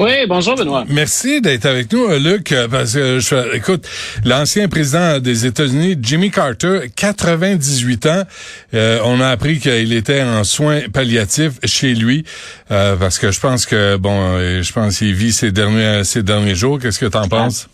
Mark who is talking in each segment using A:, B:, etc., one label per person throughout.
A: Oui, bonjour Benoît.
B: Merci d'être avec nous, Luc, parce que je, écoute, l'ancien président des États-Unis, Jimmy Carter, 98 ans, euh, on a appris qu'il était en soins palliatifs chez lui, euh, parce que je pense que bon, euh, je pense qu'il vit ses derniers ses derniers jours. Qu'est-ce que tu en penses?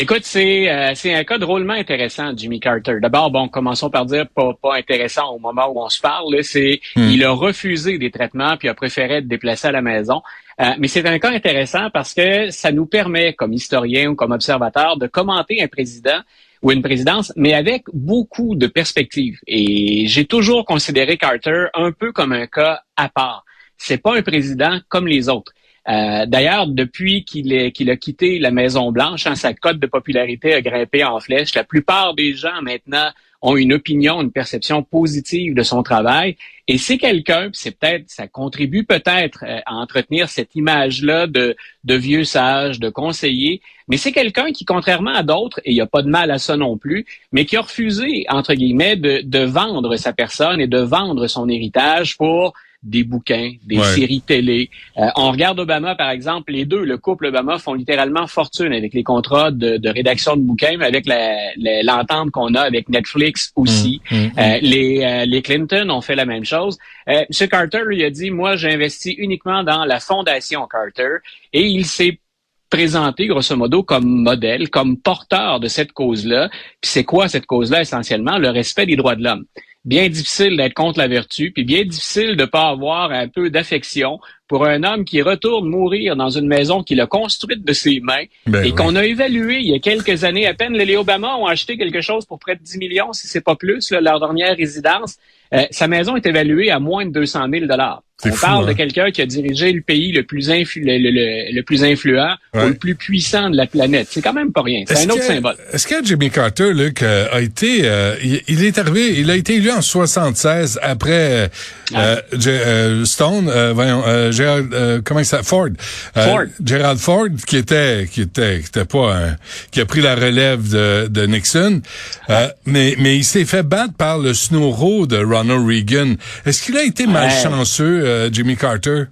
A: Écoute, c'est euh, c'est un cas drôlement intéressant, Jimmy Carter. D'abord, bon, commençons par dire pas, pas intéressant au moment où on se parle. C'est hmm. il a refusé des traitements puis a préféré être déplacé à la maison. Euh, mais c'est un cas intéressant parce que ça nous permet, comme historien ou comme observateur, de commenter un président ou une présidence, mais avec beaucoup de perspectives. Et j'ai toujours considéré Carter un peu comme un cas à part. C'est pas un président comme les autres. Euh, d'ailleurs, depuis qu'il a quitté la Maison Blanche, hein, sa cote de popularité a grimpé en flèche. La plupart des gens maintenant ont une opinion, une perception positive de son travail. Et c'est quelqu'un, c'est peut-être, ça contribue peut-être euh, à entretenir cette image-là de, de vieux sage, de conseiller. Mais c'est quelqu'un qui, contrairement à d'autres, et il n'y a pas de mal à ça non plus, mais qui a refusé, entre guillemets, de, de vendre sa personne et de vendre son héritage pour des bouquins, des séries télé. Euh, on regarde Obama, par exemple, les deux, le couple Obama, font littéralement fortune avec les contrats de, rédaction de bouquins, mais avec l'entente qu'on a avec Netflix aussi. Mmh, mmh, mmh. Euh, les, euh, les Clinton ont fait la même chose. Euh, M. Carter lui a dit, moi, j'investis uniquement dans la fondation Carter, et il s'est présenté grosso modo comme modèle, comme porteur de cette cause-là. Puis c'est quoi cette cause-là essentiellement? Le respect des droits de l'homme bien difficile d'être contre la vertu, puis bien difficile de pas avoir un peu d'affection pour un homme qui retourne mourir dans une maison qu'il a construite de ses mains ben et qu'on a évalué il y a quelques années à peine. Les Obama ont acheté quelque chose pour près de 10 millions, si c'est pas plus, leur dernière résidence. Euh, sa maison est évaluée à moins de 200 000 dollars. On parle de hein. quelqu'un qui a dirigé le pays le plus, influ le, le, le, plus influent ou le plus puissant de la planète. C'est quand même pas rien. C'est un autre symbole.
B: Est-ce que Jimmy Carter, Luc, euh, a été, euh, il, est arrivé, il a été élu en 76 après ah. Stone, voyons, Gerald, comment ça, Ford.
A: Ford.
B: Gerald Ford, qui était, qui était, qui était pas, un, qui a pris la relève de, de Nixon, ah. mais mais il s'est fait battre par le Snow de Ronald Reagan. Est-ce qu'il a été malchanceux? Euh, Jimmy Carter?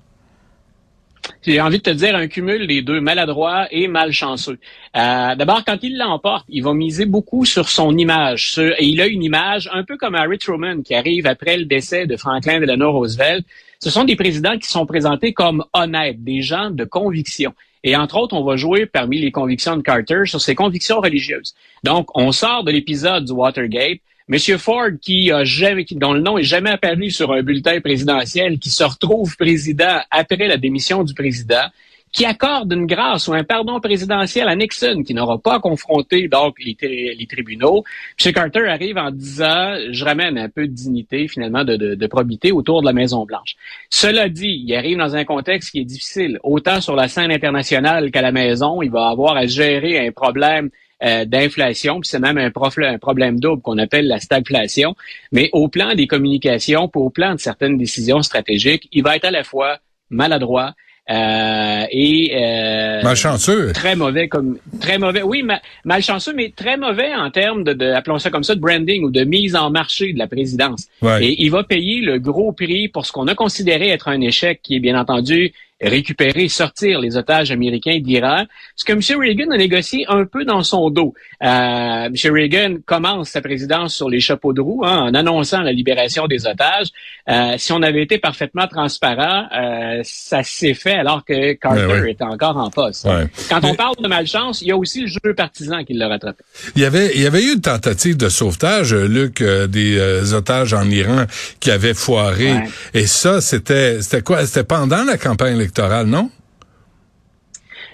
A: J'ai envie de te dire un cumul des deux, maladroit et malchanceux. Euh, D'abord, quand il l'emporte, il va miser beaucoup sur son image. et il a une image un peu comme Harry Truman qui arrive après le décès de Franklin Delano Roosevelt. Ce sont des présidents qui sont présentés comme honnêtes, des gens de conviction. Et entre autres, on va jouer parmi les convictions de Carter sur ses convictions religieuses. Donc, on sort de l'épisode du Watergate. Monsieur Ford, qui a jamais, dont le nom est jamais apparu sur un bulletin présidentiel, qui se retrouve président après la démission du président, qui accorde une grâce ou un pardon présidentiel à Nixon, qui n'aura pas confronté donc les, tribunaux. M. Carter arrive en disant, je ramène un peu de dignité, finalement, de probité autour de la Maison Blanche. Cela dit, il arrive dans un contexte qui est difficile, autant sur la scène internationale qu'à la maison. Il va avoir à gérer un problème euh, d'inflation, puis c'est même un, un, problème double qu'on appelle la stagflation. Mais au plan des communications, pour au plan de certaines décisions stratégiques, il va être à la fois maladroit, euh, et
B: euh, malchanceux.
A: Très mauvais comme très mauvais. Oui, malchanceux, mais très mauvais en termes de, de, appelons ça comme ça, de branding ou de mise en marché de la présidence. Et il va payer le gros prix pour ce qu'on a considéré être un échec, qui est bien entendu récupérer, sortir les otages américains d'Iran, ce que M. Reagan a négocié un peu dans son dos. Euh, M. Reagan commence sa présidence sur les chapeaux de roue hein, en annonçant la libération des otages. Euh, si on avait été parfaitement transparent, euh, ça s'est fait alors que Carter ben était encore en poste. Quand on parle de malchance, il y a aussi le jeu partisan qui l'a rattrapé.
B: Il y avait, il y avait eu une tentative de sauvetage, Luc, des otages en Iran qui avaient foiré. Et ça, c'était, c'était quoi? C'était pendant la campagne non?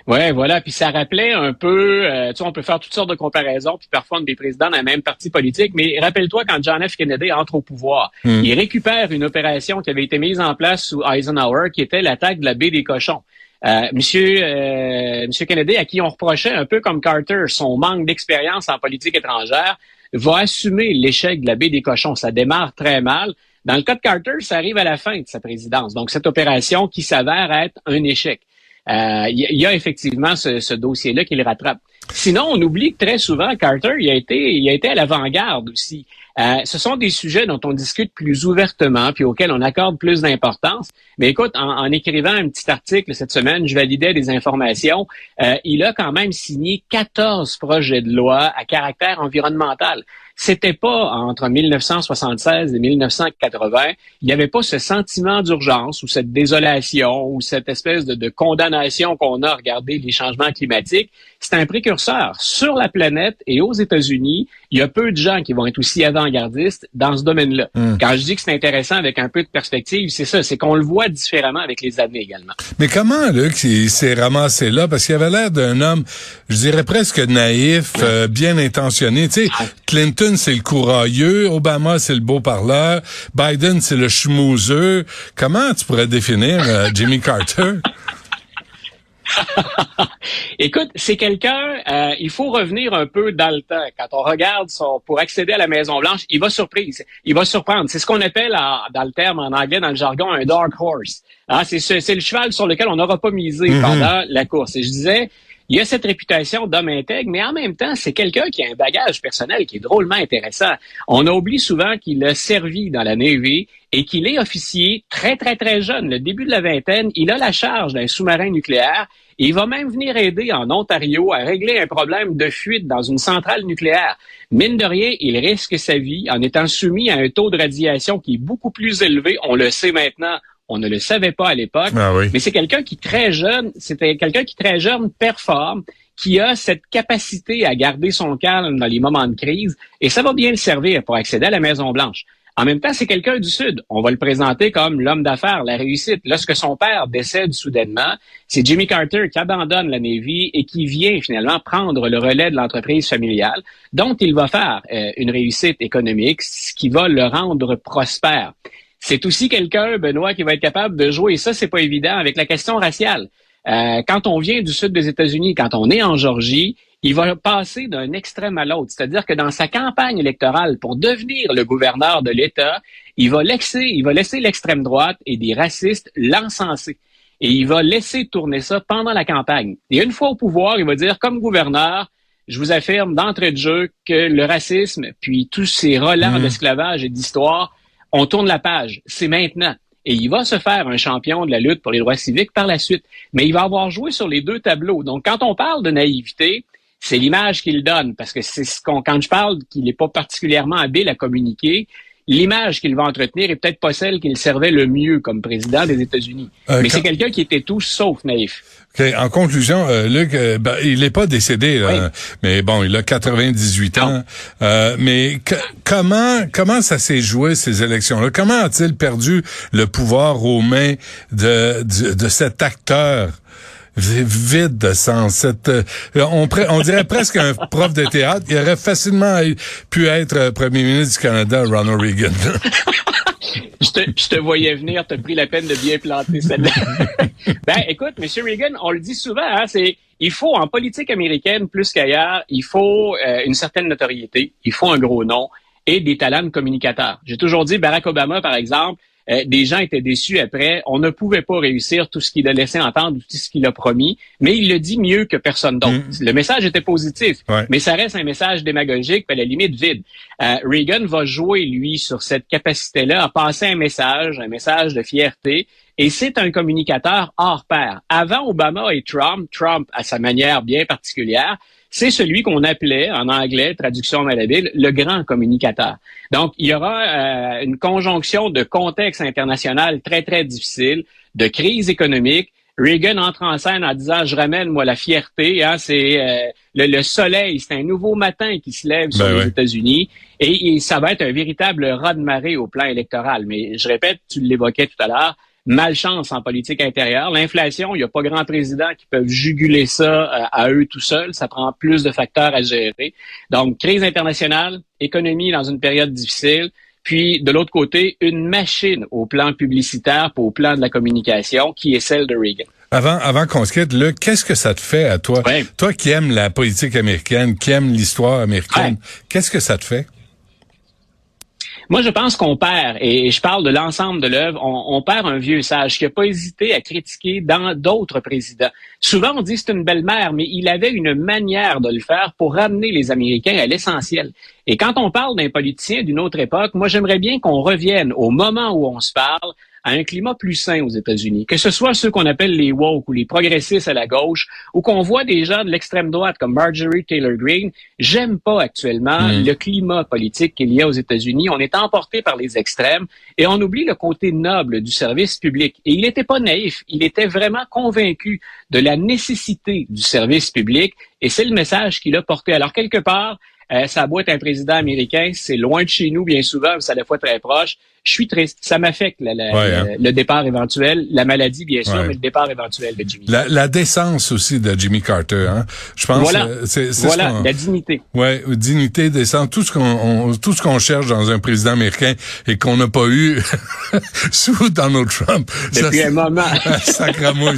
A: Ouais, voilà. Puis ça rappelait un peu, euh, tu sais, on peut faire toutes sortes de comparaisons, puis parfois on des présidents la même parti politique. Mais rappelle-toi quand John F. Kennedy entre au pouvoir, hmm. il récupère une opération qui avait été mise en place sous Eisenhower, qui était l'attaque de la baie des cochons. Euh, monsieur, euh, monsieur Kennedy, à qui on reprochait un peu comme Carter son manque d'expérience en politique étrangère, va assumer l'échec de la baie des cochons. Ça démarre très mal. Dans le cas de Carter, ça arrive à la fin de sa présidence. Donc, cette opération qui s'avère être un échec. Euh, il y, a effectivement ce, dossier-là qui le rattrape. Sinon, on oublie que très souvent, Carter, il a été, il a été à l'avant-garde aussi. Euh, ce sont des sujets dont on discute plus ouvertement, puis auxquels on accorde plus d'importance. Mais écoute, en, écrivant un petit article cette semaine, je validais des informations. Euh, il a quand même signé 14 projets de loi à caractère environnemental. C'était pas entre 1976 et 1980, il n'y avait pas ce sentiment d'urgence ou cette désolation ou cette espèce de, de condamnation qu'on a à regarder les changements climatiques. C'est un précurseur sur la planète et aux États-Unis. Il y a peu de gens qui vont être aussi avant-gardistes dans ce domaine-là. Hmm. Quand je dis que c'est intéressant avec un peu de perspective, c'est ça, c'est qu'on le voit différemment avec les années également.
B: Mais comment, Luc, il s'est ramassé là? Parce qu'il avait l'air d'un homme, je dirais presque naïf, euh, bien intentionné. Tu sais, Clinton c'est le courailleux, Obama, c'est le beau parleur, Biden, c'est le schmouzeux. Comment tu pourrais définir euh, Jimmy Carter?
A: Écoute, c'est quelqu'un, euh, il faut revenir un peu dans le temps. Quand on regarde son, pour accéder à la Maison Blanche, il va surprendre. Il va surprendre. C'est ce qu'on appelle dans le terme en anglais, dans le jargon, un dark horse. Ah, c'est, c'est le cheval sur lequel on n'aura pas misé mm-hmm. pendant la course. Et je disais, il a cette réputation d'homme intègre, mais en même temps, c'est quelqu'un qui a un bagage personnel qui est drôlement intéressant. On oublie souvent qu'il a servi dans la Navy et qu'il est officier très, très, très jeune. Le début de la vingtaine, il a la charge d'un sous-marin nucléaire et il va même venir aider en Ontario à régler un problème de fuite dans une centrale nucléaire. Mine de rien, il risque sa vie en étant soumis à un taux de radiation qui est beaucoup plus élevé. On le sait maintenant on ne le savait pas à l'époque.
B: Ah
A: mais c'est quelqu'un qui très jeune, c'était quelqu'un qui très jeune performe, qui a cette capacité à garder son calme dans les moments de crise, et ça va bien le servir pour accéder à la Maison Blanche. En même temps, c'est quelqu'un du Sud. On va le présenter comme l'homme d'affaires, la réussite. Lorsque son père décède soudainement, c'est Jimmy Carter qui abandonne la Navy et qui vient finalement prendre le relais de l'entreprise familiale, dont il va faire euh, une réussite économique, ce qui va le rendre prospère. C'est aussi quelqu'un, Benoît, qui va être capable de jouer, et ça, c'est pas évident, avec la question raciale. Euh, quand on vient du sud des États-Unis, quand on est en Georgie, il va passer d'un extrême à l'autre. C'est-à-dire que dans sa campagne électorale pour devenir le gouverneur de l'État, il va laisser, il va laisser l'extrême droite et des racistes l'encenser. Et il va laisser tourner ça pendant la campagne. Et une fois au pouvoir, il va dire, comme gouverneur, je vous affirme d'entrée de jeu que le racisme, puis tous ces relents mmh. d'esclavage et d'histoire, on tourne la page. C'est maintenant. Et il va se faire un champion de la lutte pour les droits civiques par la suite. Mais il va avoir joué sur les deux tableaux. Donc, quand on parle de naïveté, c'est l'image qu'il donne, parce que c'est ce qu'on, quand je parle qu'il n'est pas particulièrement habile à communiquer, l'image qu'il va entretenir est peut-être pas celle qu'il servait le mieux comme président des États-Unis. Euh, Mais c'est quelqu'un qui était tout sauf naïf.
B: En conclusion, euh, Luc, euh, ben, il n'est pas décédé, là, mais bon, il a 98 ans. Euh, mais comment comment ça s'est joué ces élections-là? Comment a-t-il perdu le pouvoir aux mains de, de, cet acteur vide de sens. Cette, on, on dirait presque un prof de théâtre. Il aurait facilement pu être premier ministre du Canada, Ronald Reagan.
A: je, te, je te voyais venir, t'as pris la peine de bien planter celle-là. ben, écoute, M. Reagan, on le dit souvent, hein, c'est il faut en politique américaine plus qu'ailleurs, il faut euh, une certaine notoriété, il faut un gros nom et des talents de communicateurs. J'ai toujours dit Barack Obama, par exemple, euh, des gens étaient déçus après. On ne pouvait pas réussir tout ce qu'il a laissé entendre, tout ce qu'il a promis, mais il le dit mieux que personne d'autre. Mm. Le message était positif, mais ça reste un message démagogique, à la limite vide. Euh, Reagan va jouer, lui, sur cette capacité-là à passer un message, un message de fierté, et c'est un communicateur hors pair. Avant Obama et Trump, Trump à sa manière bien particulière, c'est celui qu'on appelait en anglais, traduction malhabile, le grand communicateur. Donc, il y aura euh, une conjonction de contexte international très, très difficile, de crise économique. Reagan entre en scène en disant je ramène moi la fierté, hein, c'est euh, le, soleil, c'est un nouveau matin qui se lève sur ben les États-Unis et, et, ça va être un véritable raz de marée au plan électoral. Mais je répète, tu l'évoquais tout à l'heure, malchance en politique intérieure. L'inflation, il n'y a pas grand président qui peuvent juguler ça euh, à eux tout seuls. Ça prend plus de facteurs à gérer. Donc, crise internationale, économie dans une période difficile. Puis, de l'autre côté, une machine au plan publicitaire, au plan de la communication, qui est celle de Reagan.
B: Avant, avant qu'on se quitte, qu'est-ce que ça te fait à toi? Toi qui aimes la politique américaine, qui aimes l'histoire américaine, qu'est-ce que ça te fait?
A: Moi, je pense qu'on perd, et je parle de l'ensemble de l'œuvre, on, perd un vieux sage qui n'a pas hésité à critiquer dans d'autres présidents. Souvent, on dit c'est une belle-mère, mais il avait une manière de le faire pour ramener les Américains à l'essentiel. Et quand on parle d'un politicien d'une autre époque, moi, j'aimerais bien qu'on revienne au moment où on se parle à un climat plus sain aux États-Unis, que ce soit ceux qu'on appelle les woke ou les progressistes à la gauche, ou qu'on voit des gens de l'extrême droite comme Marjorie Taylor Greene, j'aime pas actuellement mm. le climat politique qu'il y a aux États-Unis. On est emporté par les extrêmes et on oublie le côté noble du service public. Et il n'était pas naïf, il était vraiment convaincu de la nécessité du service public et c'est le message qu'il a porté. Alors quelque part, euh, ça doit être un président américain, c'est loin de chez nous bien souvent, mais c'est à la fois très proche je suis triste. Ça m'affecte hein. le départ éventuel, la maladie bien sûr, mais le départ éventuel de Jimmy.
B: La, la décence aussi de Jimmy Carter, hein. Je pense.
A: Voilà, c'est, voilà la dignité.
B: Ouais, dignité, décence, tout ce qu'on tout ce qu'on cherche dans un président américain et qu'on n'a pas eu sous Donald Trump.
A: Depuis un moment.
B: Sacramouille.